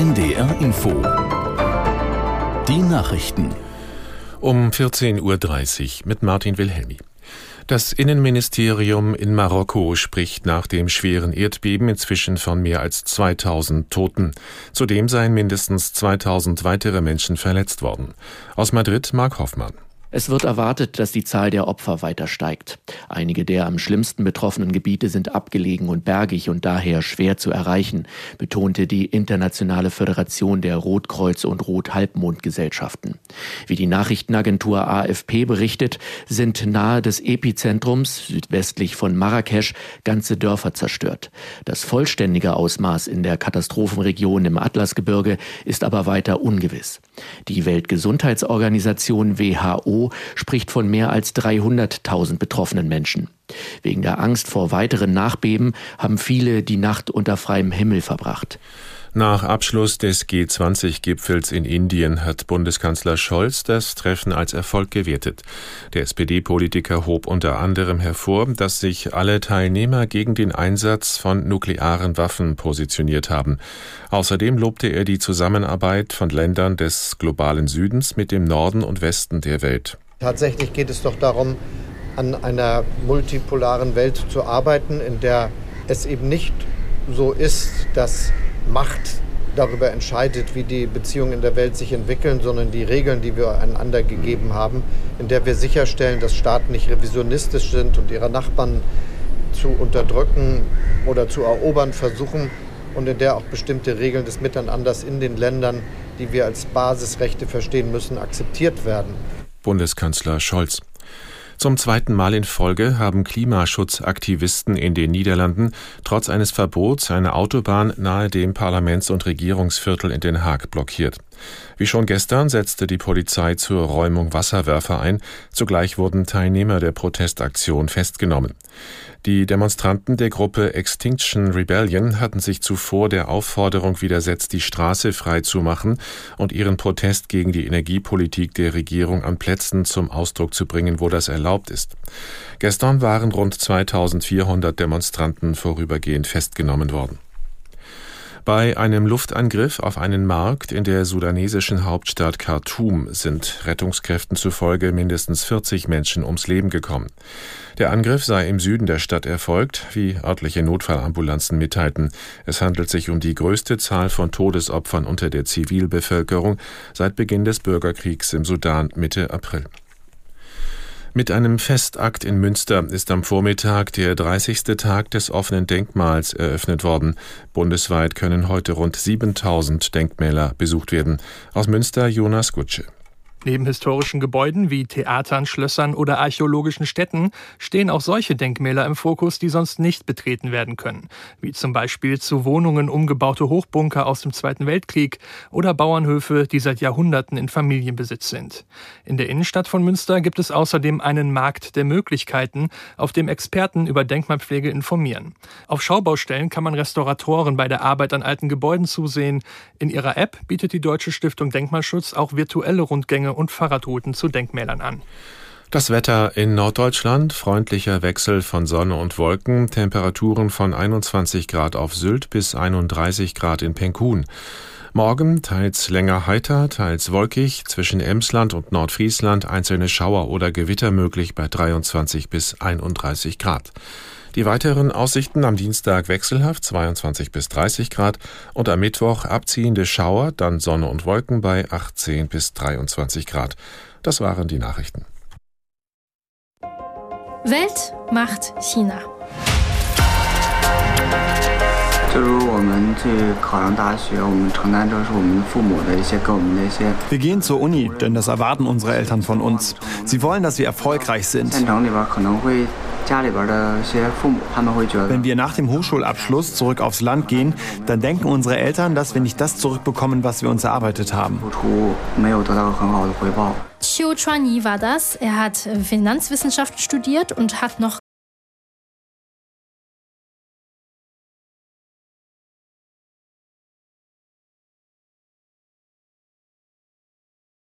NDR Info. Die Nachrichten. Um 14.30 Uhr mit Martin Wilhelmi. Das Innenministerium in Marokko spricht nach dem schweren Erdbeben inzwischen von mehr als 2000 Toten. Zudem seien mindestens 2000 weitere Menschen verletzt worden. Aus Madrid Mark Hoffmann. Es wird erwartet, dass die Zahl der Opfer weiter steigt. Einige der am schlimmsten betroffenen Gebiete sind abgelegen und bergig und daher schwer zu erreichen, betonte die Internationale Föderation der Rotkreuz- und Rothalbmondgesellschaften. Wie die Nachrichtenagentur AFP berichtet, sind nahe des Epizentrums, südwestlich von Marrakesch, ganze Dörfer zerstört. Das vollständige Ausmaß in der Katastrophenregion im Atlasgebirge ist aber weiter ungewiss. Die Weltgesundheitsorganisation WHO spricht von mehr als 300.000 betroffenen Menschen. Wegen der Angst vor weiteren Nachbeben haben viele die Nacht unter freiem Himmel verbracht. Nach Abschluss des G20-Gipfels in Indien hat Bundeskanzler Scholz das Treffen als Erfolg gewertet. Der SPD-Politiker hob unter anderem hervor, dass sich alle Teilnehmer gegen den Einsatz von nuklearen Waffen positioniert haben. Außerdem lobte er die Zusammenarbeit von Ländern des globalen Südens mit dem Norden und Westen der Welt. Tatsächlich geht es doch darum, an einer multipolaren Welt zu arbeiten, in der es eben nicht so ist, dass Macht darüber entscheidet, wie die Beziehungen in der Welt sich entwickeln, sondern die Regeln, die wir einander gegeben haben, in der wir sicherstellen, dass Staaten nicht revisionistisch sind und ihre Nachbarn zu unterdrücken oder zu erobern versuchen und in der auch bestimmte Regeln des Miteinanders in den Ländern, die wir als Basisrechte verstehen müssen, akzeptiert werden. Bundeskanzler Scholz. Zum zweiten Mal in Folge haben Klimaschutzaktivisten in den Niederlanden trotz eines Verbots eine Autobahn nahe dem Parlaments- und Regierungsviertel in Den Haag blockiert. Wie schon gestern setzte die Polizei zur Räumung Wasserwerfer ein. Zugleich wurden Teilnehmer der Protestaktion festgenommen. Die Demonstranten der Gruppe Extinction Rebellion hatten sich zuvor der Aufforderung widersetzt, die Straße freizumachen und ihren Protest gegen die Energiepolitik der Regierung an Plätzen zum Ausdruck zu bringen, wo das erlaubt ist. Gestern waren rund 2400 Demonstranten vorübergehend festgenommen worden. Bei einem Luftangriff auf einen Markt in der sudanesischen Hauptstadt Khartoum sind Rettungskräften zufolge mindestens 40 Menschen ums Leben gekommen. Der Angriff sei im Süden der Stadt erfolgt, wie örtliche Notfallambulanzen mitteilten. Es handelt sich um die größte Zahl von Todesopfern unter der Zivilbevölkerung seit Beginn des Bürgerkriegs im Sudan Mitte April. Mit einem Festakt in Münster ist am Vormittag der 30. Tag des offenen Denkmals eröffnet worden. Bundesweit können heute rund 7000 Denkmäler besucht werden. Aus Münster Jonas Gutsche. Neben historischen Gebäuden wie Theatern, Schlössern oder archäologischen Städten stehen auch solche Denkmäler im Fokus, die sonst nicht betreten werden können, wie zum Beispiel zu Wohnungen umgebaute Hochbunker aus dem Zweiten Weltkrieg oder Bauernhöfe, die seit Jahrhunderten in Familienbesitz sind. In der Innenstadt von Münster gibt es außerdem einen Markt der Möglichkeiten, auf dem Experten über Denkmalpflege informieren. Auf Schaubaustellen kann man Restauratoren bei der Arbeit an alten Gebäuden zusehen. In ihrer App bietet die Deutsche Stiftung Denkmalschutz auch virtuelle Rundgänge und Fahrradrouten zu Denkmälern an. Das Wetter in Norddeutschland, freundlicher Wechsel von Sonne und Wolken, Temperaturen von 21 Grad auf Sylt bis 31 Grad in Penkun. Morgen teils länger heiter, teils wolkig, zwischen Emsland und Nordfriesland einzelne Schauer oder Gewitter möglich bei 23 bis 31 Grad. Die weiteren Aussichten am Dienstag wechselhaft 22 bis 30 Grad und am Mittwoch abziehende Schauer, dann Sonne und Wolken bei 18 bis 23 Grad. Das waren die Nachrichten. Welt macht China. Wir gehen zur Uni, denn das erwarten unsere Eltern von uns. Sie wollen, dass wir erfolgreich sind. Wenn wir nach dem Hochschulabschluss zurück aufs Land gehen, dann denken unsere Eltern, dass wir nicht das zurückbekommen, was wir uns erarbeitet haben. Xiu Chuanyi war das. Er hat Finanzwissenschaften studiert und hat noch